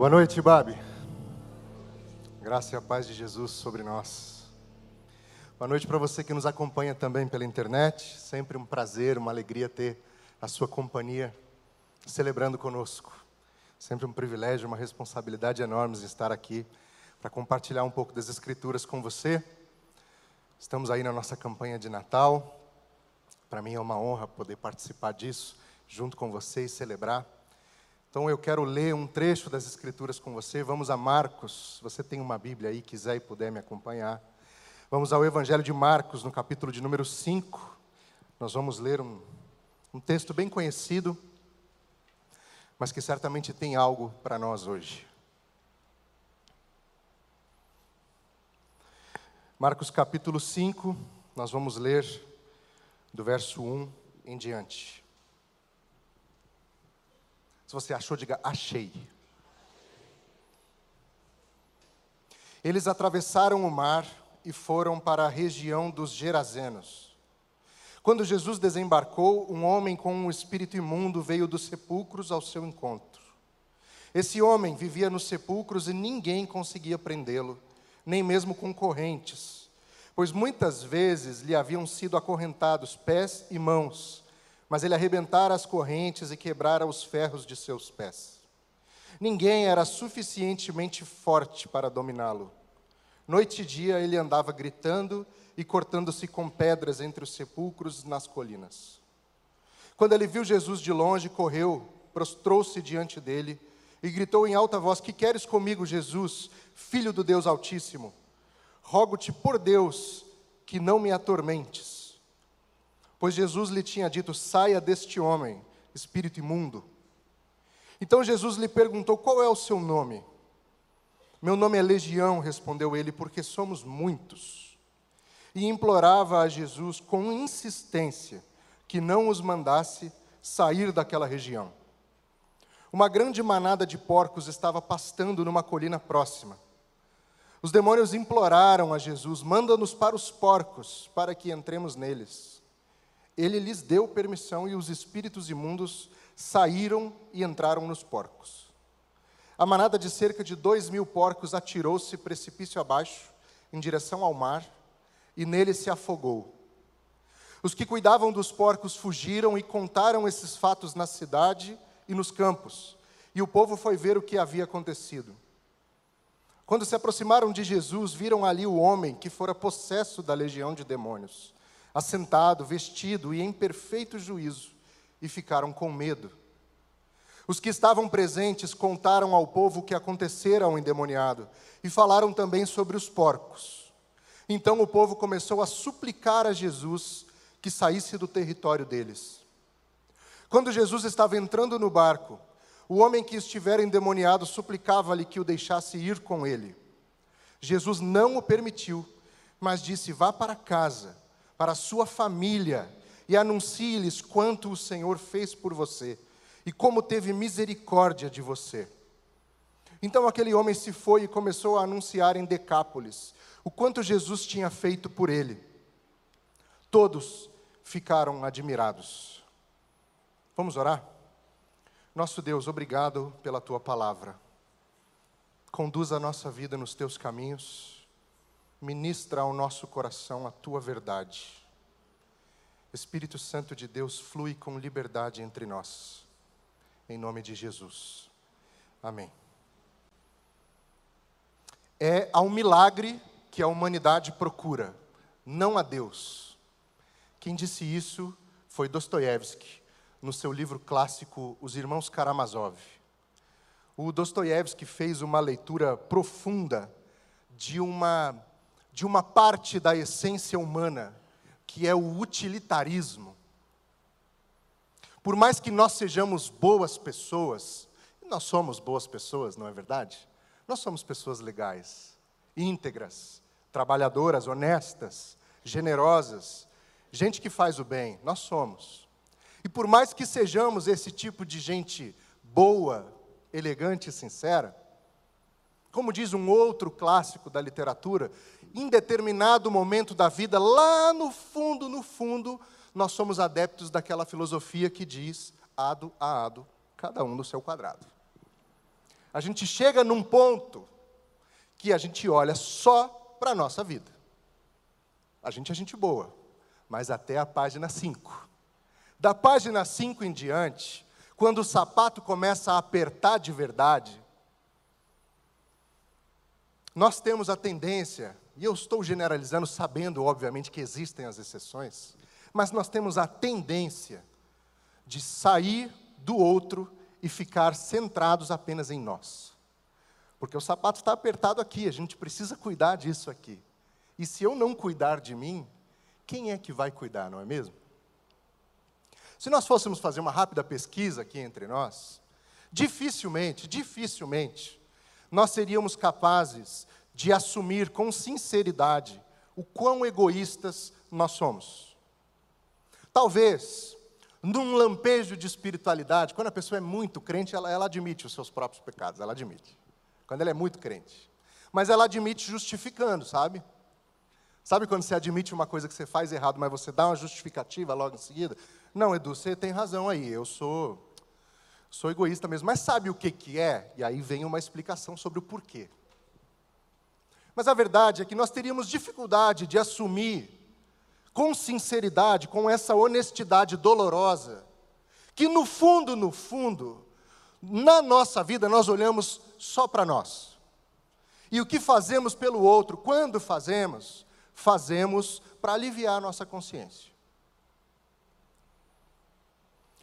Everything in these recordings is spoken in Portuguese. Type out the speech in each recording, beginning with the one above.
Boa noite, Babi. Graça e a paz de Jesus sobre nós. Boa noite para você que nos acompanha também pela internet. Sempre um prazer, uma alegria ter a sua companhia celebrando conosco. Sempre um privilégio, uma responsabilidade enorme estar aqui para compartilhar um pouco das Escrituras com você. Estamos aí na nossa campanha de Natal. Para mim é uma honra poder participar disso junto com você e celebrar. Então eu quero ler um trecho das Escrituras com você. Vamos a Marcos. Você tem uma Bíblia aí, quiser e puder me acompanhar. Vamos ao Evangelho de Marcos, no capítulo de número 5. Nós vamos ler um, um texto bem conhecido, mas que certamente tem algo para nós hoje. Marcos capítulo 5, nós vamos ler do verso 1 em diante. Se você achou, diga achei. Eles atravessaram o mar e foram para a região dos Gerazenos. Quando Jesus desembarcou, um homem com um espírito imundo veio dos sepulcros ao seu encontro. Esse homem vivia nos sepulcros e ninguém conseguia prendê-lo, nem mesmo com correntes, pois muitas vezes lhe haviam sido acorrentados pés e mãos mas ele arrebentara as correntes e quebrara os ferros de seus pés. Ninguém era suficientemente forte para dominá-lo. Noite e dia ele andava gritando e cortando-se com pedras entre os sepulcros nas colinas. Quando ele viu Jesus de longe, correu, prostrou-se diante dele e gritou em alta voz: Que queres comigo, Jesus, filho do Deus Altíssimo? Rogo-te por Deus que não me atormentes pois Jesus lhe tinha dito: saia deste homem, espírito imundo. Então Jesus lhe perguntou: qual é o seu nome? Meu nome é Legião, respondeu ele, porque somos muitos. E implorava a Jesus com insistência que não os mandasse sair daquela região. Uma grande manada de porcos estava pastando numa colina próxima. Os demônios imploraram a Jesus: manda-nos para os porcos, para que entremos neles ele lhes deu permissão e os espíritos imundos saíram e entraram nos porcos. A manada de cerca de dois mil porcos atirou-se precipício abaixo, em direção ao mar, e nele se afogou. Os que cuidavam dos porcos fugiram e contaram esses fatos na cidade e nos campos, e o povo foi ver o que havia acontecido. Quando se aproximaram de Jesus, viram ali o homem que fora possesso da legião de demônios assentado, vestido e em perfeito juízo, e ficaram com medo. Os que estavam presentes contaram ao povo o que acontecera ao endemoniado e falaram também sobre os porcos. Então o povo começou a suplicar a Jesus que saísse do território deles. Quando Jesus estava entrando no barco, o homem que estivera endemoniado suplicava-lhe que o deixasse ir com ele. Jesus não o permitiu, mas disse: Vá para casa para a sua família e anuncie-lhes quanto o Senhor fez por você e como teve misericórdia de você. Então aquele homem se foi e começou a anunciar em Decápolis o quanto Jesus tinha feito por ele. Todos ficaram admirados. Vamos orar? Nosso Deus, obrigado pela tua palavra. Conduz a nossa vida nos teus caminhos ministra ao nosso coração a tua verdade. Espírito Santo de Deus, flui com liberdade entre nós. Em nome de Jesus. Amém. É ao milagre que a humanidade procura, não a Deus. Quem disse isso foi Dostoiévski, no seu livro clássico Os Irmãos Karamazov. O Dostoiévski fez uma leitura profunda de uma de uma parte da essência humana, que é o utilitarismo. Por mais que nós sejamos boas pessoas, nós somos boas pessoas, não é verdade? Nós somos pessoas legais, íntegras, trabalhadoras, honestas, generosas, gente que faz o bem, nós somos. E por mais que sejamos esse tipo de gente boa, elegante e sincera, como diz um outro clássico da literatura, em determinado momento da vida, lá no fundo, no fundo, nós somos adeptos daquela filosofia que diz ado a ado, cada um no seu quadrado. a gente chega num ponto que a gente olha só para a nossa vida. A gente é gente boa, mas até a página 5. Da página 5 em diante, quando o sapato começa a apertar de verdade, nós temos a tendência, e eu estou generalizando, sabendo, obviamente, que existem as exceções, mas nós temos a tendência de sair do outro e ficar centrados apenas em nós. Porque o sapato está apertado aqui, a gente precisa cuidar disso aqui. E se eu não cuidar de mim, quem é que vai cuidar, não é mesmo? Se nós fôssemos fazer uma rápida pesquisa aqui entre nós, dificilmente, dificilmente, nós seríamos capazes de assumir com sinceridade o quão egoístas nós somos. Talvez, num lampejo de espiritualidade, quando a pessoa é muito crente, ela, ela admite os seus próprios pecados, ela admite. Quando ela é muito crente. Mas ela admite justificando, sabe? Sabe quando você admite uma coisa que você faz errado, mas você dá uma justificativa logo em seguida? Não, Edu, você tem razão aí, eu sou sou egoísta mesmo. Mas sabe o que, que é? E aí vem uma explicação sobre o porquê. Mas a verdade é que nós teríamos dificuldade de assumir com sinceridade, com essa honestidade dolorosa, que no fundo, no fundo, na nossa vida nós olhamos só para nós. E o que fazemos pelo outro, quando fazemos, fazemos para aliviar a nossa consciência.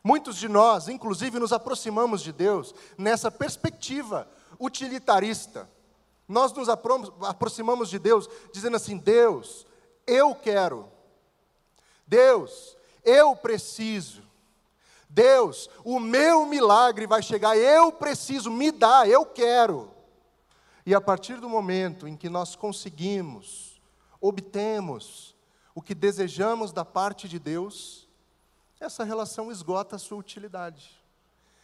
Muitos de nós, inclusive, nos aproximamos de Deus nessa perspectiva utilitarista. Nós nos aproximamos de Deus dizendo assim: Deus, eu quero. Deus, eu preciso. Deus, o meu milagre vai chegar, eu preciso, me dá, eu quero. E a partir do momento em que nós conseguimos, obtemos o que desejamos da parte de Deus, essa relação esgota a sua utilidade.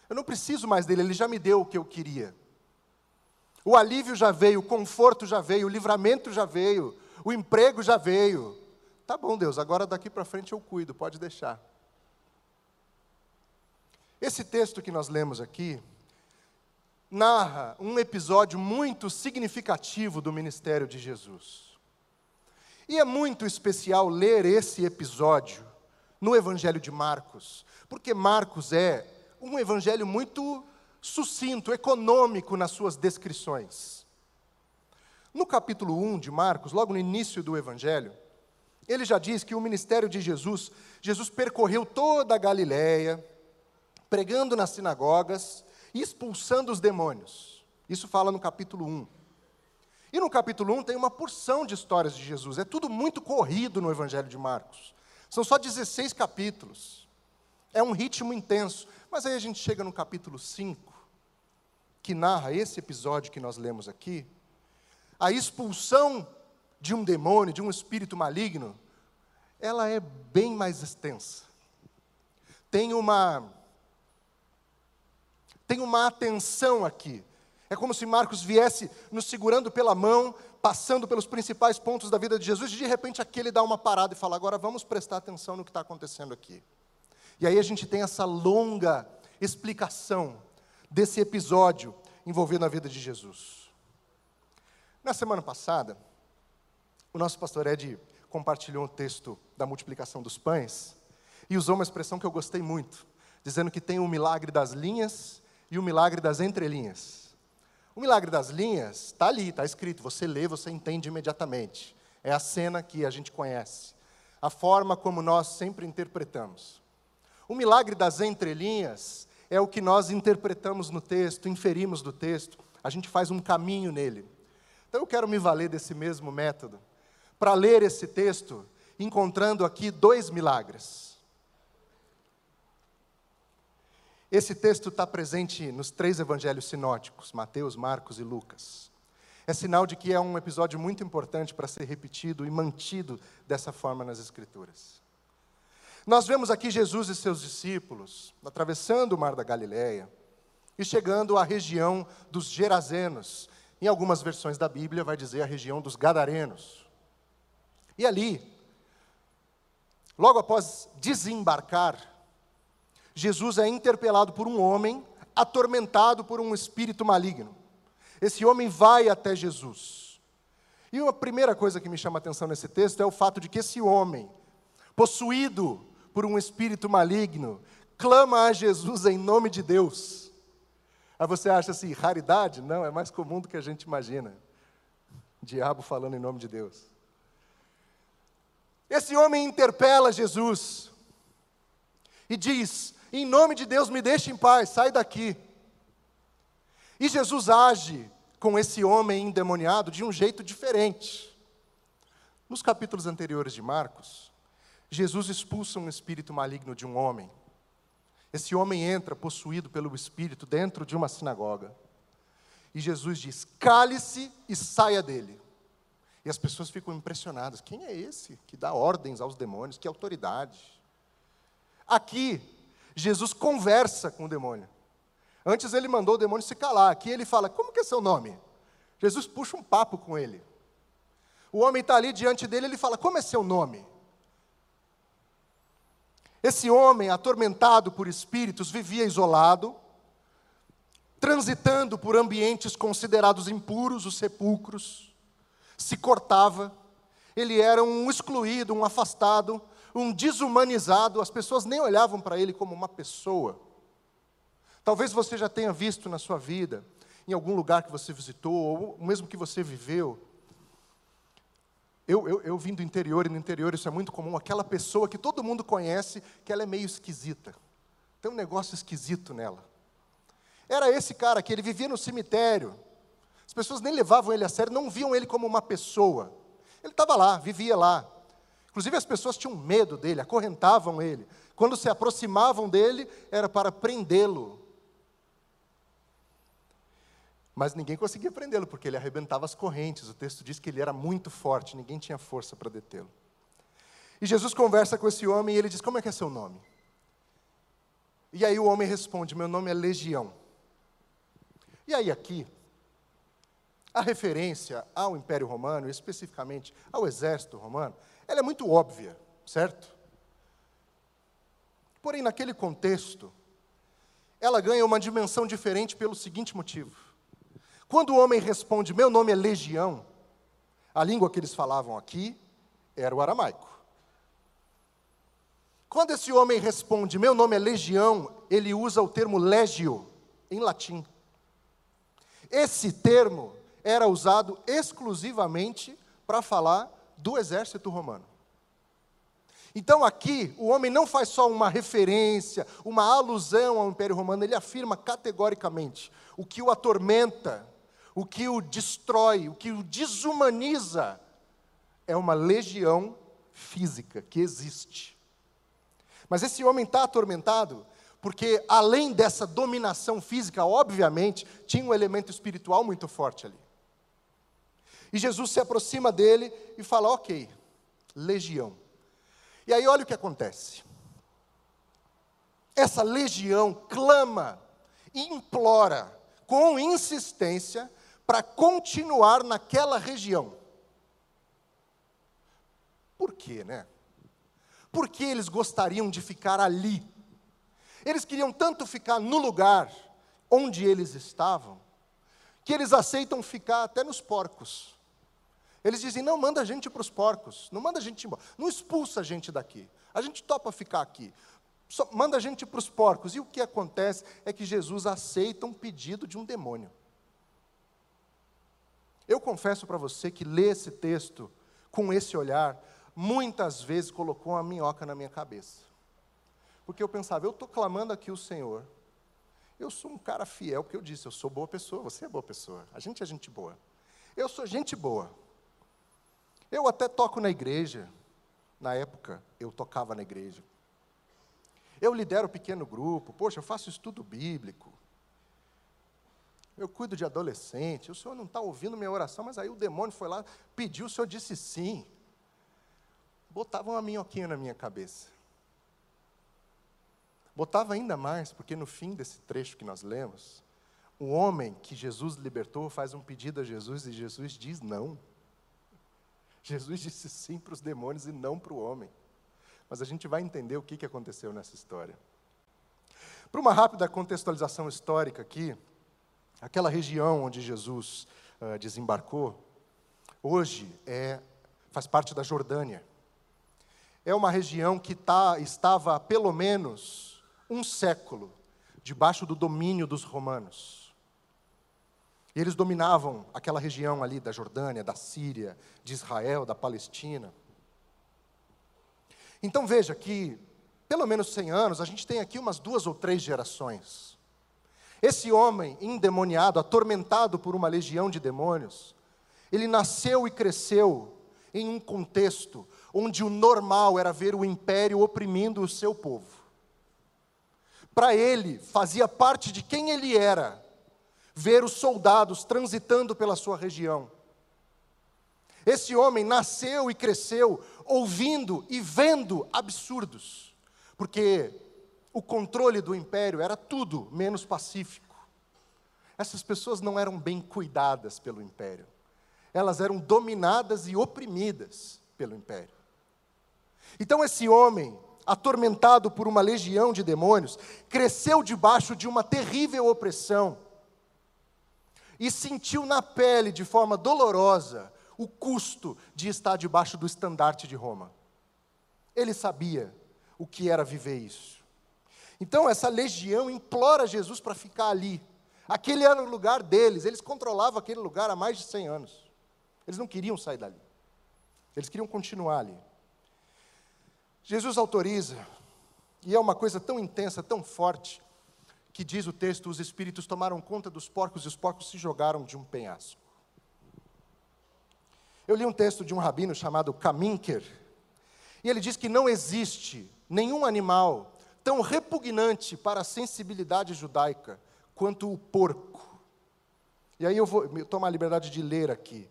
Eu não preciso mais dele, ele já me deu o que eu queria. O alívio já veio, o conforto já veio, o livramento já veio, o emprego já veio. Tá bom, Deus, agora daqui para frente eu cuido, pode deixar. Esse texto que nós lemos aqui narra um episódio muito significativo do ministério de Jesus. E é muito especial ler esse episódio no Evangelho de Marcos, porque Marcos é um evangelho muito sucinto, econômico nas suas descrições. No capítulo 1 de Marcos, logo no início do evangelho, ele já diz que o ministério de Jesus, Jesus percorreu toda a Galiléia, pregando nas sinagogas e expulsando os demônios. Isso fala no capítulo 1. E no capítulo 1 tem uma porção de histórias de Jesus. É tudo muito corrido no Evangelho de Marcos. São só 16 capítulos. É um ritmo intenso. Mas aí a gente chega no capítulo 5, que narra esse episódio que nós lemos aqui. A expulsão de um demônio, de um espírito maligno, ela é bem mais extensa. Tem uma tem uma atenção aqui. É como se Marcos viesse nos segurando pela mão, passando pelos principais pontos da vida de Jesus, e de repente aqui ele dá uma parada e fala: agora vamos prestar atenção no que está acontecendo aqui. E aí a gente tem essa longa explicação desse episódio envolvendo a vida de Jesus. Na semana passada, o nosso pastor Ed compartilhou um texto da multiplicação dos pães e usou uma expressão que eu gostei muito, dizendo que tem o milagre das linhas e o milagre das entrelinhas. O milagre das linhas está ali, está escrito. Você lê, você entende imediatamente. É a cena que a gente conhece. A forma como nós sempre interpretamos. O milagre das entrelinhas é o que nós interpretamos no texto, inferimos do texto. A gente faz um caminho nele. Então eu quero me valer desse mesmo método para ler esse texto, encontrando aqui dois milagres. Esse texto está presente nos três evangelhos sinóticos, Mateus, Marcos e Lucas. É sinal de que é um episódio muito importante para ser repetido e mantido dessa forma nas Escrituras. Nós vemos aqui Jesus e seus discípulos atravessando o mar da Galileia e chegando à região dos Gerazenos. Em algumas versões da Bíblia vai dizer a região dos Gadarenos. E ali, logo após desembarcar Jesus é interpelado por um homem atormentado por um espírito maligno. Esse homem vai até Jesus. E uma primeira coisa que me chama a atenção nesse texto é o fato de que esse homem, possuído por um espírito maligno, clama a Jesus em nome de Deus. Aí você acha assim, raridade? Não, é mais comum do que a gente imagina. Diabo falando em nome de Deus. Esse homem interpela Jesus e diz: Em nome de Deus, me deixe em paz, sai daqui. E Jesus age com esse homem endemoniado de um jeito diferente. Nos capítulos anteriores de Marcos, Jesus expulsa um espírito maligno de um homem. Esse homem entra possuído pelo espírito dentro de uma sinagoga. E Jesus diz: cale-se e saia dele. E as pessoas ficam impressionadas: quem é esse que dá ordens aos demônios? Que autoridade? Aqui, Jesus conversa com o demônio. Antes ele mandou o demônio se calar. Aqui ele fala: Como que é seu nome? Jesus puxa um papo com ele. O homem está ali diante dele, ele fala: Como é seu nome? Esse homem, atormentado por espíritos, vivia isolado, transitando por ambientes considerados impuros, os sepulcros, se cortava, ele era um excluído, um afastado, um desumanizado, as pessoas nem olhavam para ele como uma pessoa. Talvez você já tenha visto na sua vida, em algum lugar que você visitou, ou mesmo que você viveu. Eu, eu, eu vim do interior, e no interior isso é muito comum, aquela pessoa que todo mundo conhece, que ela é meio esquisita. Tem um negócio esquisito nela. Era esse cara que ele vivia no cemitério. As pessoas nem levavam ele a sério, não viam ele como uma pessoa. Ele estava lá, vivia lá. Inclusive as pessoas tinham medo dele, acorrentavam ele. Quando se aproximavam dele, era para prendê-lo. Mas ninguém conseguia prendê-lo, porque ele arrebentava as correntes. O texto diz que ele era muito forte, ninguém tinha força para detê-lo. E Jesus conversa com esse homem e ele diz: Como é que é seu nome? E aí o homem responde: Meu nome é Legião. E aí aqui, a referência ao Império Romano, especificamente ao exército romano, ela é muito óbvia, certo? Porém, naquele contexto, ela ganha uma dimensão diferente pelo seguinte motivo. Quando o homem responde, meu nome é legião, a língua que eles falavam aqui era o aramaico. Quando esse homem responde, meu nome é legião, ele usa o termo legio, em latim. Esse termo era usado exclusivamente para falar do exército romano. Então aqui, o homem não faz só uma referência, uma alusão ao Império Romano, ele afirma categoricamente: o que o atormenta, o que o destrói, o que o desumaniza, é uma legião física que existe. Mas esse homem está atormentado porque, além dessa dominação física, obviamente, tinha um elemento espiritual muito forte ali. E Jesus se aproxima dele e fala: Ok, legião. E aí olha o que acontece. Essa legião clama, implora, com insistência, para continuar naquela região. Por quê, né? Por que eles gostariam de ficar ali? Eles queriam tanto ficar no lugar onde eles estavam, que eles aceitam ficar até nos porcos. Eles dizem: não manda a gente para os porcos, não manda a gente embora, não expulsa a gente daqui, a gente topa ficar aqui, Só manda a gente para os porcos. E o que acontece é que Jesus aceita um pedido de um demônio. Eu confesso para você que ler esse texto com esse olhar, muitas vezes colocou uma minhoca na minha cabeça. Porque eu pensava, eu estou clamando aqui o Senhor, eu sou um cara fiel, porque eu disse, eu sou boa pessoa, você é boa pessoa, a gente é gente boa. Eu sou gente boa. Eu até toco na igreja. Na época, eu tocava na igreja. Eu lidero pequeno grupo, poxa, eu faço estudo bíblico. Eu cuido de adolescente, o senhor não está ouvindo minha oração, mas aí o demônio foi lá, pediu, o senhor disse sim. Botava uma minhoquinha na minha cabeça. Botava ainda mais, porque no fim desse trecho que nós lemos, o homem que Jesus libertou faz um pedido a Jesus e Jesus diz não. Jesus disse sim para os demônios e não para o homem. Mas a gente vai entender o que aconteceu nessa história. Para uma rápida contextualização histórica aqui, aquela região onde Jesus uh, desembarcou, hoje é, faz parte da Jordânia. É uma região que tá, estava há pelo menos um século debaixo do domínio dos romanos. E eles dominavam aquela região ali da Jordânia, da Síria, de Israel, da Palestina. Então veja que, pelo menos 100 anos, a gente tem aqui umas duas ou três gerações. Esse homem endemoniado, atormentado por uma legião de demônios, ele nasceu e cresceu em um contexto onde o normal era ver o império oprimindo o seu povo para ele, fazia parte de quem ele era, ver os soldados transitando pela sua região. Esse homem nasceu e cresceu ouvindo e vendo absurdos, porque o controle do império era tudo menos pacífico. Essas pessoas não eram bem cuidadas pelo império, elas eram dominadas e oprimidas pelo império. Então, esse homem atormentado por uma legião de demônios, cresceu debaixo de uma terrível opressão e sentiu na pele, de forma dolorosa, o custo de estar debaixo do estandarte de Roma. Ele sabia o que era viver isso. Então, essa legião implora Jesus para ficar ali. Aquele era o lugar deles, eles controlavam aquele lugar há mais de 100 anos. Eles não queriam sair dali, eles queriam continuar ali. Jesus autoriza, e é uma coisa tão intensa, tão forte, que diz o texto: os espíritos tomaram conta dos porcos e os porcos se jogaram de um penhasco. Eu li um texto de um rabino chamado Kaminker, e ele diz que não existe nenhum animal tão repugnante para a sensibilidade judaica quanto o porco. E aí eu vou tomar a liberdade de ler aqui.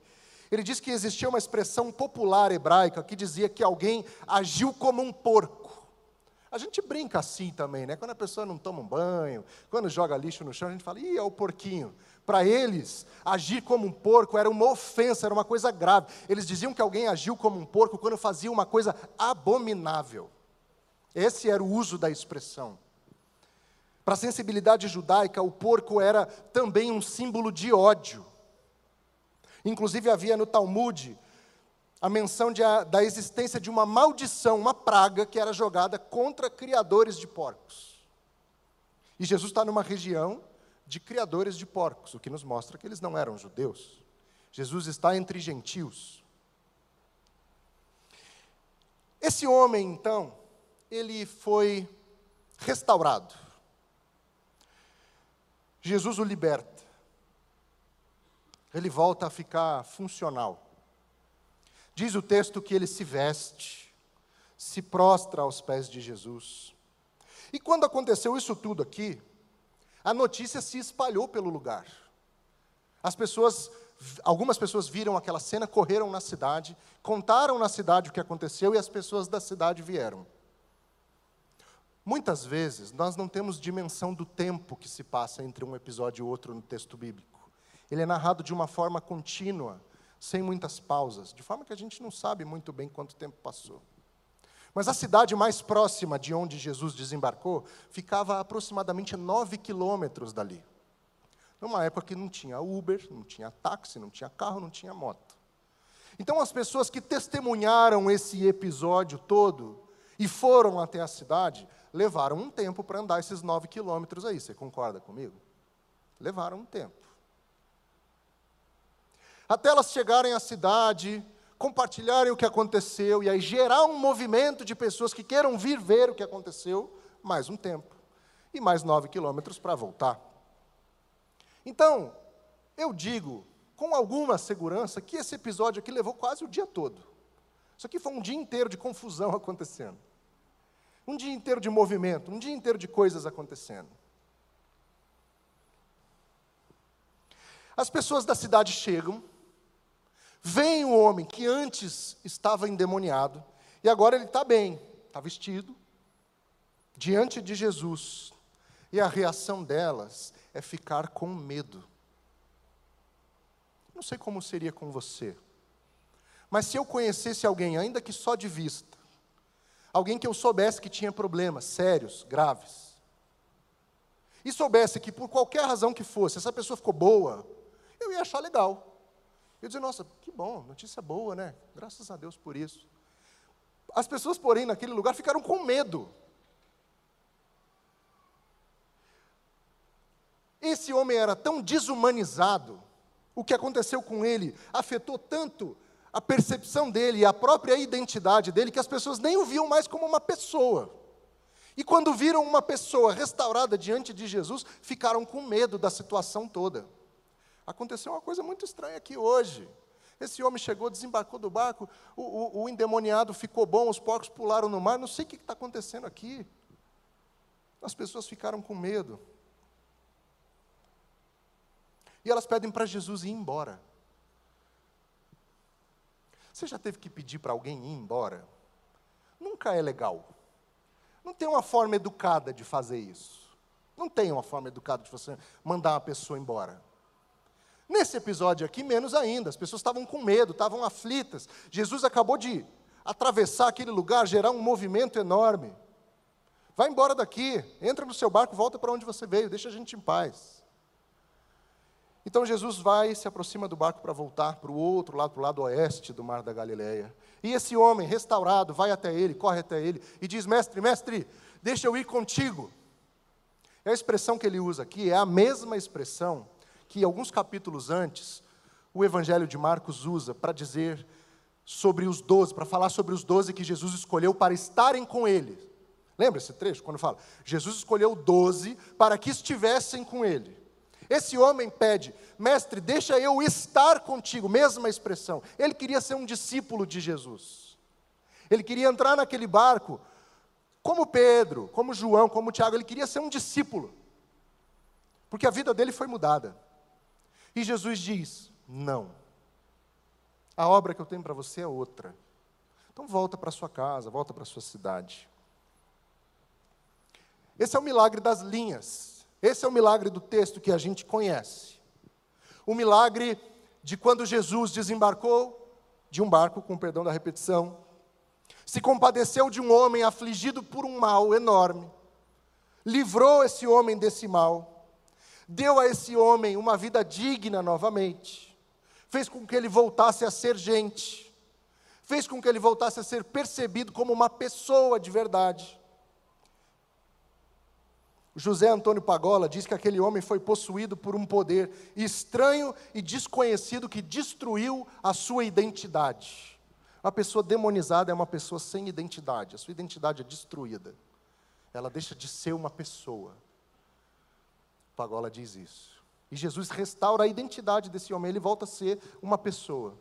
Ele diz que existia uma expressão popular hebraica que dizia que alguém agiu como um porco. A gente brinca assim também, né? Quando a pessoa não toma um banho, quando joga lixo no chão, a gente fala, ih, é o porquinho. Para eles, agir como um porco era uma ofensa, era uma coisa grave. Eles diziam que alguém agiu como um porco quando fazia uma coisa abominável. Esse era o uso da expressão. Para a sensibilidade judaica, o porco era também um símbolo de ódio. Inclusive havia no Talmud a menção de, da existência de uma maldição, uma praga que era jogada contra criadores de porcos. E Jesus está numa região de criadores de porcos, o que nos mostra que eles não eram judeus. Jesus está entre gentios. Esse homem, então, ele foi restaurado. Jesus o liberta ele volta a ficar funcional. Diz o texto que ele se veste, se prostra aos pés de Jesus. E quando aconteceu isso tudo aqui, a notícia se espalhou pelo lugar. As pessoas, algumas pessoas viram aquela cena, correram na cidade, contaram na cidade o que aconteceu e as pessoas da cidade vieram. Muitas vezes nós não temos dimensão do tempo que se passa entre um episódio e outro no texto bíblico ele é narrado de uma forma contínua, sem muitas pausas, de forma que a gente não sabe muito bem quanto tempo passou. Mas a cidade mais próxima de onde Jesus desembarcou ficava a aproximadamente nove quilômetros dali. Numa época que não tinha Uber, não tinha táxi, não tinha carro, não tinha moto. Então as pessoas que testemunharam esse episódio todo e foram até a cidade, levaram um tempo para andar esses nove quilômetros aí. Você concorda comigo? Levaram um tempo até elas chegarem à cidade, compartilharem o que aconteceu e aí gerar um movimento de pessoas que queiram vir ver o que aconteceu, mais um tempo e mais nove quilômetros para voltar. Então, eu digo com alguma segurança que esse episódio aqui levou quase o dia todo. Isso aqui foi um dia inteiro de confusão acontecendo. Um dia inteiro de movimento, um dia inteiro de coisas acontecendo. As pessoas da cidade chegam, Vem o homem que antes estava endemoniado, e agora ele está bem, está vestido, diante de Jesus. E a reação delas é ficar com medo. Não sei como seria com você, mas se eu conhecesse alguém, ainda que só de vista, alguém que eu soubesse que tinha problemas sérios, graves, e soubesse que por qualquer razão que fosse, essa pessoa ficou boa, eu ia achar legal. Eu dizer, nossa, que bom, notícia boa, né? Graças a Deus por isso. As pessoas, porém, naquele lugar ficaram com medo. Esse homem era tão desumanizado, o que aconteceu com ele afetou tanto a percepção dele e a própria identidade dele que as pessoas nem o viam mais como uma pessoa. E quando viram uma pessoa restaurada diante de Jesus, ficaram com medo da situação toda. Aconteceu uma coisa muito estranha aqui hoje. Esse homem chegou, desembarcou do barco, o, o, o endemoniado ficou bom, os porcos pularam no mar, não sei o que está acontecendo aqui. As pessoas ficaram com medo. E elas pedem para Jesus ir embora. Você já teve que pedir para alguém ir embora? Nunca é legal. Não tem uma forma educada de fazer isso. Não tem uma forma educada de você mandar uma pessoa embora. Nesse episódio aqui, menos ainda, as pessoas estavam com medo, estavam aflitas. Jesus acabou de atravessar aquele lugar, gerar um movimento enorme. Vai embora daqui, entra no seu barco, volta para onde você veio, deixa a gente em paz. Então Jesus vai, se aproxima do barco para voltar para o outro lado, para o lado oeste do mar da Galileia. E esse homem restaurado vai até ele, corre até ele e diz: Mestre, mestre, deixa eu ir contigo. E a expressão que ele usa aqui é a mesma expressão que alguns capítulos antes o Evangelho de Marcos usa para dizer sobre os doze, para falar sobre os doze que Jesus escolheu para estarem com ele. Lembra esse trecho quando fala? Jesus escolheu doze para que estivessem com ele. Esse homem pede, mestre, deixa eu estar contigo, mesma expressão. Ele queria ser um discípulo de Jesus. Ele queria entrar naquele barco, como Pedro, como João, como Tiago, ele queria ser um discípulo. Porque a vida dele foi mudada. E Jesus diz: Não. A obra que eu tenho para você é outra. Então volta para sua casa, volta para sua cidade. Esse é o milagre das linhas. Esse é o milagre do texto que a gente conhece. O milagre de quando Jesus desembarcou de um barco, com perdão da repetição, se compadeceu de um homem afligido por um mal enorme, livrou esse homem desse mal, deu a esse homem uma vida digna novamente, fez com que ele voltasse a ser gente, fez com que ele voltasse a ser percebido como uma pessoa de verdade. José Antônio Pagola diz que aquele homem foi possuído por um poder estranho e desconhecido que destruiu a sua identidade. Uma pessoa demonizada é uma pessoa sem identidade, a sua identidade é destruída. Ela deixa de ser uma pessoa. Pagola diz isso. E Jesus restaura a identidade desse homem, ele volta a ser uma pessoa.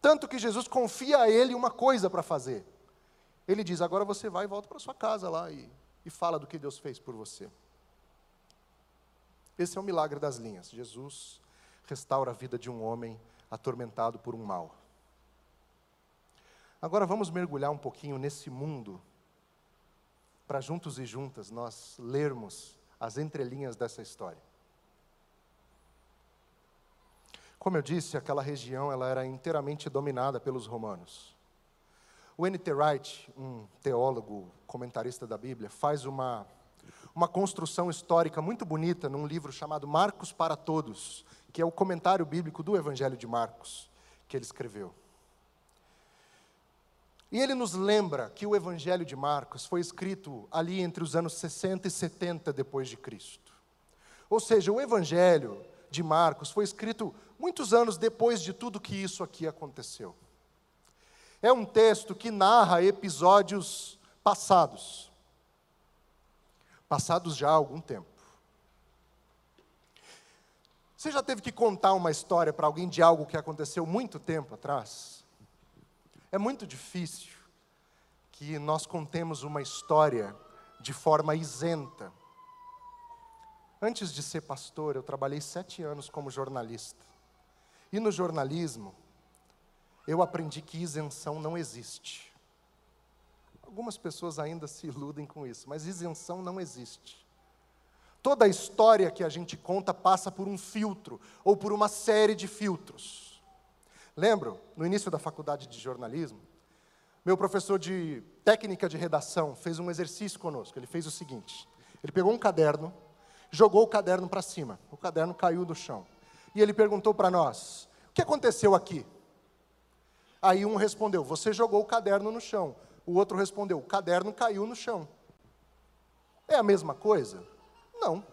Tanto que Jesus confia a ele uma coisa para fazer. Ele diz: agora você vai e volta para sua casa lá e e fala do que Deus fez por você. Esse é o milagre das linhas. Jesus restaura a vida de um homem atormentado por um mal. Agora vamos mergulhar um pouquinho nesse mundo, para juntos e juntas nós lermos as entrelinhas dessa história. Como eu disse, aquela região ela era inteiramente dominada pelos romanos. O N.T. Wright, um teólogo, comentarista da Bíblia, faz uma, uma construção histórica muito bonita num livro chamado Marcos para Todos, que é o comentário bíblico do Evangelho de Marcos, que ele escreveu. E ele nos lembra que o Evangelho de Marcos foi escrito ali entre os anos 60 e 70 depois de Cristo. Ou seja, o Evangelho de Marcos foi escrito muitos anos depois de tudo que isso aqui aconteceu. É um texto que narra episódios passados. Passados já há algum tempo. Você já teve que contar uma história para alguém de algo que aconteceu muito tempo atrás? É muito difícil que nós contemos uma história de forma isenta. Antes de ser pastor, eu trabalhei sete anos como jornalista. E no jornalismo, eu aprendi que isenção não existe. Algumas pessoas ainda se iludem com isso, mas isenção não existe. Toda a história que a gente conta passa por um filtro, ou por uma série de filtros. Lembro, no início da faculdade de jornalismo, meu professor de técnica de redação fez um exercício conosco. Ele fez o seguinte: Ele pegou um caderno, jogou o caderno para cima. O caderno caiu do chão. E ele perguntou para nós: O que aconteceu aqui? Aí um respondeu: Você jogou o caderno no chão. O outro respondeu: O caderno caiu no chão. É a mesma coisa? Não.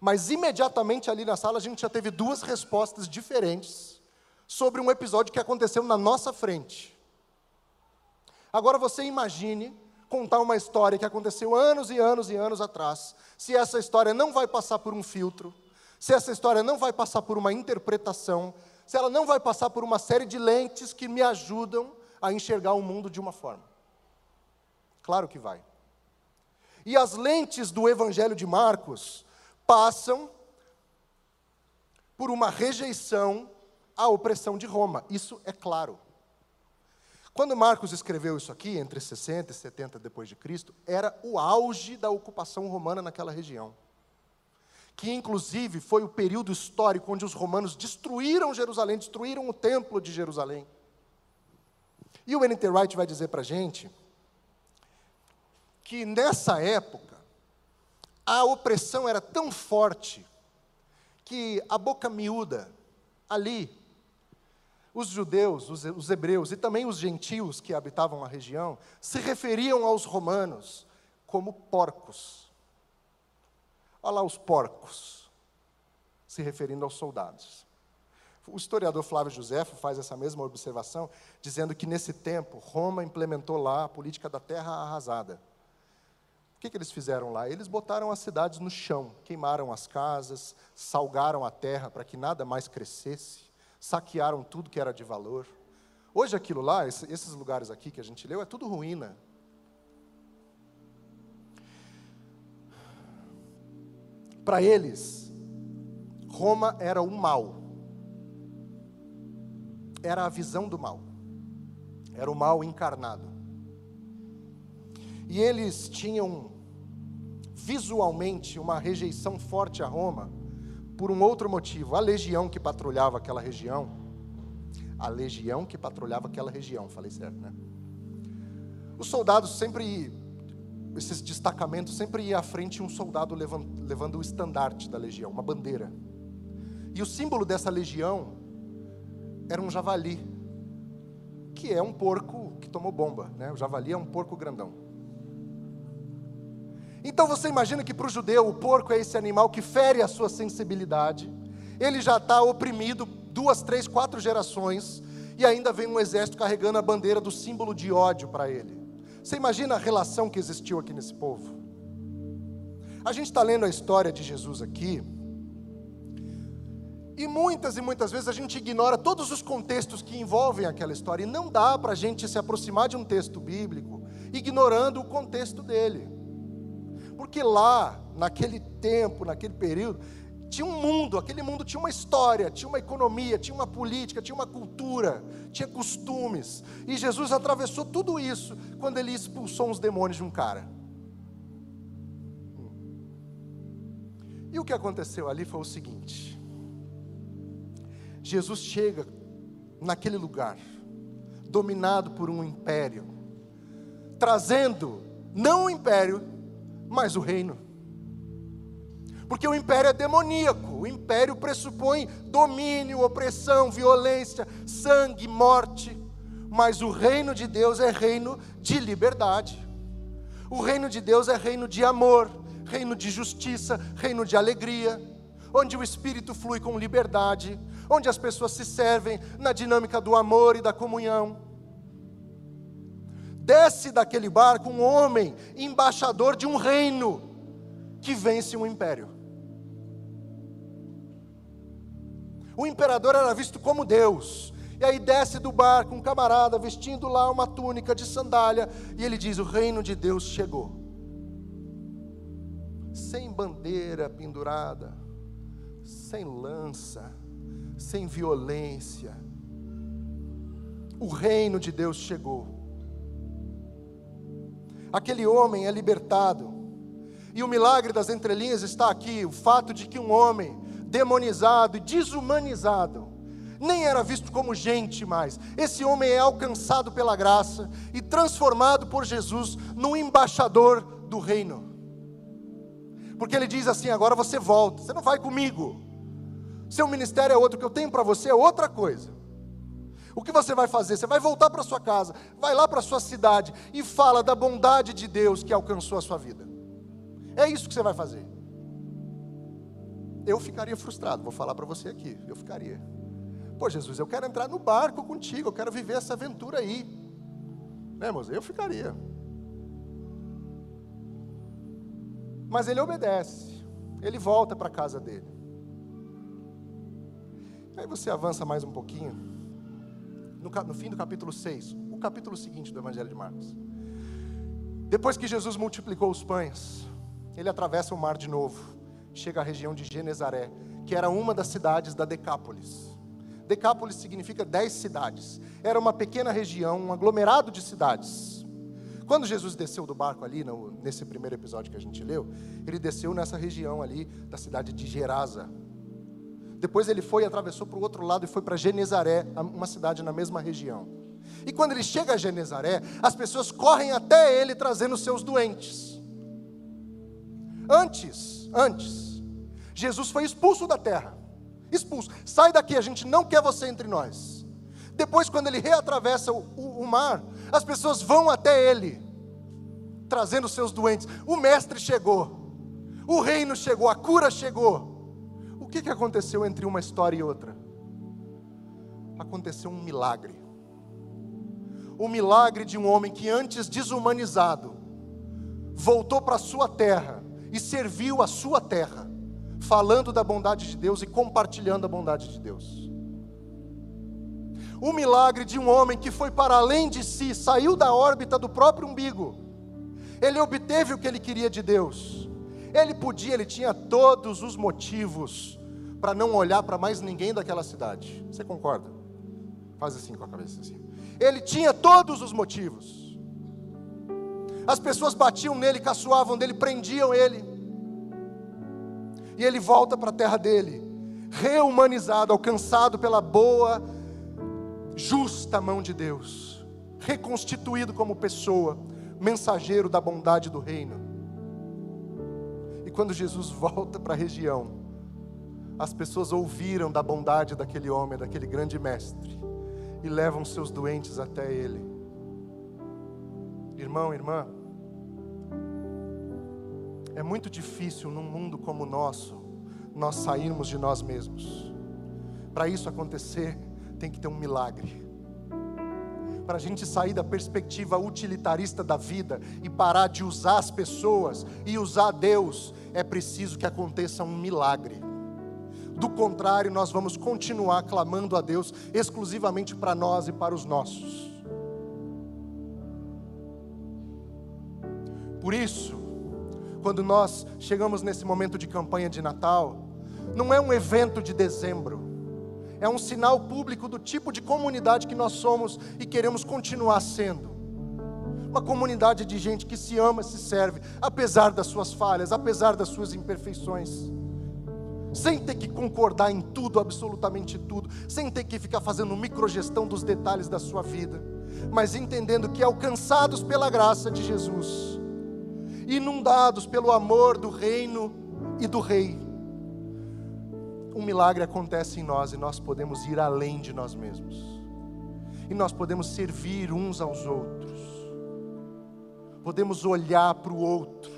Mas imediatamente ali na sala a gente já teve duas respostas diferentes sobre um episódio que aconteceu na nossa frente. Agora você imagine contar uma história que aconteceu anos e anos e anos atrás, se essa história não vai passar por um filtro, se essa história não vai passar por uma interpretação, se ela não vai passar por uma série de lentes que me ajudam a enxergar o mundo de uma forma. Claro que vai. E as lentes do Evangelho de Marcos passam por uma rejeição à opressão de Roma. Isso é claro. Quando Marcos escreveu isso aqui, entre 60 e 70 depois de Cristo, era o auge da ocupação romana naquela região. Que inclusive foi o período histórico onde os romanos destruíram Jerusalém, destruíram o templo de Jerusalém. E o N.T. Wright vai dizer para a gente que nessa época a opressão era tão forte que a boca miúda ali os judeus, os, os hebreus e também os gentios que habitavam a região se referiam aos romanos como porcos. Olha lá os porcos, se referindo aos soldados. O historiador Flávio Josefo faz essa mesma observação, dizendo que nesse tempo Roma implementou lá a política da terra arrasada. O que, que eles fizeram lá? Eles botaram as cidades no chão, queimaram as casas, salgaram a terra para que nada mais crescesse saquearam tudo que era de valor. Hoje aquilo lá, esses lugares aqui que a gente leu, é tudo ruína. Para eles, Roma era o mal. Era a visão do mal. Era o mal encarnado. E eles tinham visualmente uma rejeição forte a Roma por um outro motivo. A legião que patrulhava aquela região, a legião que patrulhava aquela região, falei certo, né? Os soldados sempre, esses destacamentos, sempre ia à frente um soldado levando, levando o estandarte da legião, uma bandeira. E o símbolo dessa legião era um javali, que é um porco que tomou bomba, né? O javali é um porco grandão. Então você imagina que para o judeu o porco é esse animal que fere a sua sensibilidade, ele já está oprimido duas, três, quatro gerações, e ainda vem um exército carregando a bandeira do símbolo de ódio para ele. Você imagina a relação que existiu aqui nesse povo? A gente está lendo a história de Jesus aqui, e muitas e muitas vezes a gente ignora todos os contextos que envolvem aquela história, e não dá para a gente se aproximar de um texto bíblico ignorando o contexto dele. Porque lá, naquele tempo, naquele período, tinha um mundo, aquele mundo tinha uma história, tinha uma economia, tinha uma política, tinha uma cultura, tinha costumes. E Jesus atravessou tudo isso quando ele expulsou os demônios de um cara. E o que aconteceu ali foi o seguinte: Jesus chega naquele lugar, dominado por um império, trazendo não o império, mas o reino. Porque o império é demoníaco, o império pressupõe domínio, opressão, violência, sangue, morte. Mas o reino de Deus é reino de liberdade. O reino de Deus é reino de amor, reino de justiça, reino de alegria, onde o espírito flui com liberdade, onde as pessoas se servem na dinâmica do amor e da comunhão desce daquele barco um homem, embaixador de um reino, que vence um império. O imperador era visto como Deus. E aí desce do barco um camarada vestindo lá uma túnica de sandália, e ele diz: O reino de Deus chegou. Sem bandeira pendurada, sem lança, sem violência. O reino de Deus chegou aquele homem é libertado. E o milagre das entrelinhas está aqui: o fato de que um homem demonizado e desumanizado, nem era visto como gente mais. Esse homem é alcançado pela graça e transformado por Jesus no embaixador do reino. Porque ele diz assim: agora você volta, você não vai comigo. Seu ministério é outro, o que eu tenho para você é outra coisa. O que você vai fazer? Você vai voltar para sua casa, vai lá para sua cidade e fala da bondade de Deus que alcançou a sua vida. É isso que você vai fazer. Eu ficaria frustrado, vou falar para você aqui, eu ficaria. Pô, Jesus, eu quero entrar no barco contigo, eu quero viver essa aventura aí. Né, moça? Eu ficaria. Mas ele obedece, ele volta para a casa dele. Aí você avança mais um pouquinho, no, no fim do capítulo 6, o capítulo seguinte do Evangelho de Marcos. Depois que Jesus multiplicou os pães, ele atravessa o mar de novo, chega à região de Genezaré, que era uma das cidades da Decápolis. Decápolis significa dez cidades. Era uma pequena região, um aglomerado de cidades. Quando Jesus desceu do barco ali, no, nesse primeiro episódio que a gente leu, ele desceu nessa região ali da cidade de Gerasa. Depois ele foi e atravessou para o outro lado e foi para Genezaré, uma cidade na mesma região. E quando ele chega a Genezaré, as pessoas correm até ele trazendo seus doentes. Antes, antes, Jesus foi expulso da terra. Expulso. Sai daqui, a gente não quer você entre nós. Depois, quando ele reatravessa o, o, o mar, as pessoas vão até ele, trazendo seus doentes. O mestre chegou, o reino chegou, a cura chegou. O que, que aconteceu entre uma história e outra? Aconteceu um milagre. O milagre de um homem que antes desumanizado, voltou para sua terra e serviu a sua terra, falando da bondade de Deus e compartilhando a bondade de Deus o milagre de um homem que foi para além de si, saiu da órbita do próprio umbigo. Ele obteve o que ele queria de Deus. Ele podia, ele tinha todos os motivos para não olhar para mais ninguém daquela cidade. Você concorda? Faz assim com a cabeça assim. Ele tinha todos os motivos. As pessoas batiam nele, caçoavam dele, prendiam ele. E ele volta para a terra dele, reumanizado, alcançado pela boa justa mão de Deus, reconstituído como pessoa, mensageiro da bondade do reino. E quando Jesus volta para a região, as pessoas ouviram da bondade daquele homem, daquele grande mestre, e levam seus doentes até ele. Irmão, irmã, é muito difícil num mundo como o nosso, nós sairmos de nós mesmos. Para isso acontecer, tem que ter um milagre. Para a gente sair da perspectiva utilitarista da vida e parar de usar as pessoas e usar Deus, é preciso que aconteça um milagre. Do contrário, nós vamos continuar clamando a Deus exclusivamente para nós e para os nossos. Por isso, quando nós chegamos nesse momento de campanha de Natal, não é um evento de dezembro, é um sinal público do tipo de comunidade que nós somos e queremos continuar sendo. Uma comunidade de gente que se ama, se serve, apesar das suas falhas, apesar das suas imperfeições. Sem ter que concordar em tudo, absolutamente tudo, sem ter que ficar fazendo microgestão dos detalhes da sua vida, mas entendendo que alcançados pela graça de Jesus, inundados pelo amor do reino e do rei, um milagre acontece em nós e nós podemos ir além de nós mesmos. E nós podemos servir uns aos outros. Podemos olhar para o outro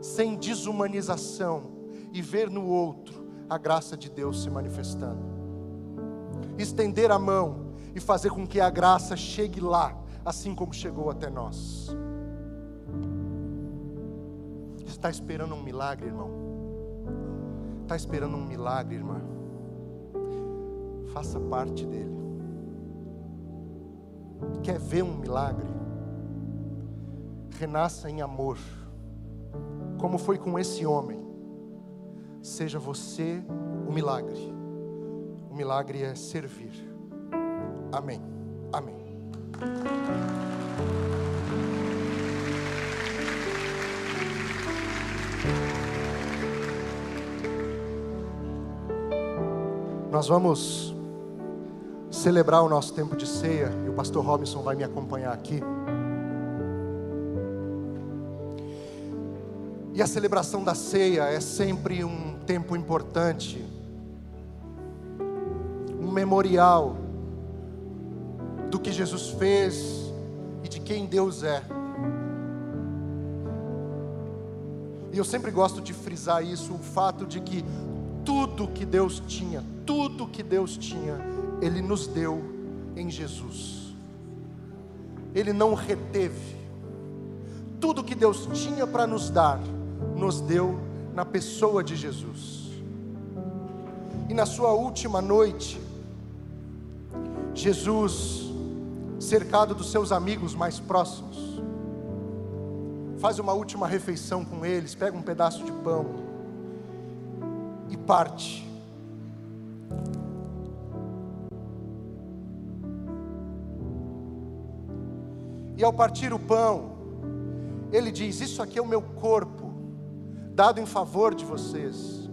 sem desumanização e ver no outro a graça de Deus se manifestando. Estender a mão e fazer com que a graça chegue lá, assim como chegou até nós. Está esperando um milagre, irmão? está esperando um milagre, irmã, faça parte dele. Quer ver um milagre? Renasça em amor, como foi com esse homem. Seja você o milagre. O milagre é servir. Amém. Amém. Nós vamos celebrar o nosso tempo de ceia e o pastor Robinson vai me acompanhar aqui. E a celebração da ceia é sempre um tempo importante, um memorial do que Jesus fez e de quem Deus é. E eu sempre gosto de frisar isso, o fato de que tudo que Deus tinha, tudo que Deus tinha, Ele nos deu em Jesus. Ele não reteve. Tudo que Deus tinha para nos dar, nos deu na pessoa de Jesus. E na sua última noite, Jesus, cercado dos seus amigos mais próximos, faz uma última refeição com eles, pega um pedaço de pão e parte. E ao partir o pão, ele diz: Isso aqui é o meu corpo, dado em favor de vocês.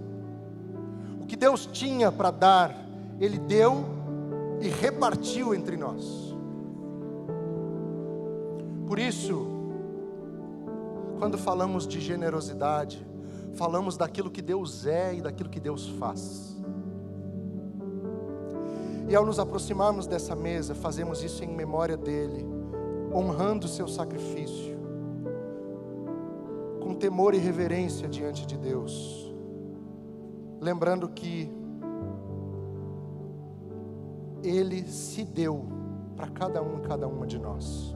O que Deus tinha para dar, Ele deu e repartiu entre nós. Por isso, quando falamos de generosidade, falamos daquilo que Deus é e daquilo que Deus faz. E ao nos aproximarmos dessa mesa, fazemos isso em memória dele, honrando o seu sacrifício, com temor e reverência diante de Deus, lembrando que ele se deu para cada um e cada uma de nós.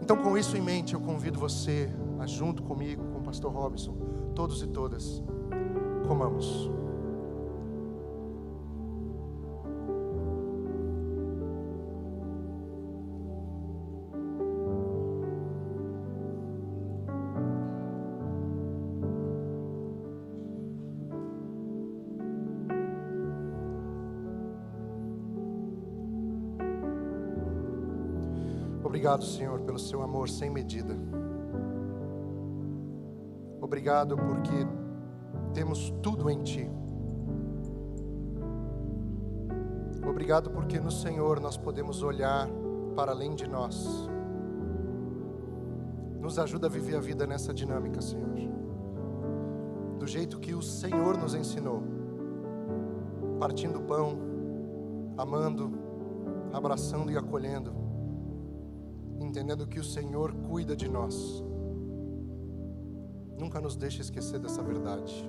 Então, com isso em mente, eu convido você a, junto comigo, com o pastor Robson, todos e todas, comamos. Obrigado, Senhor, pelo seu amor sem medida. Obrigado porque temos tudo em Ti. Obrigado porque no Senhor nós podemos olhar para além de nós. Nos ajuda a viver a vida nessa dinâmica, Senhor. Do jeito que o Senhor nos ensinou. Partindo pão, amando, abraçando e acolhendo entendendo que o Senhor cuida de nós. Nunca nos deixe esquecer dessa verdade.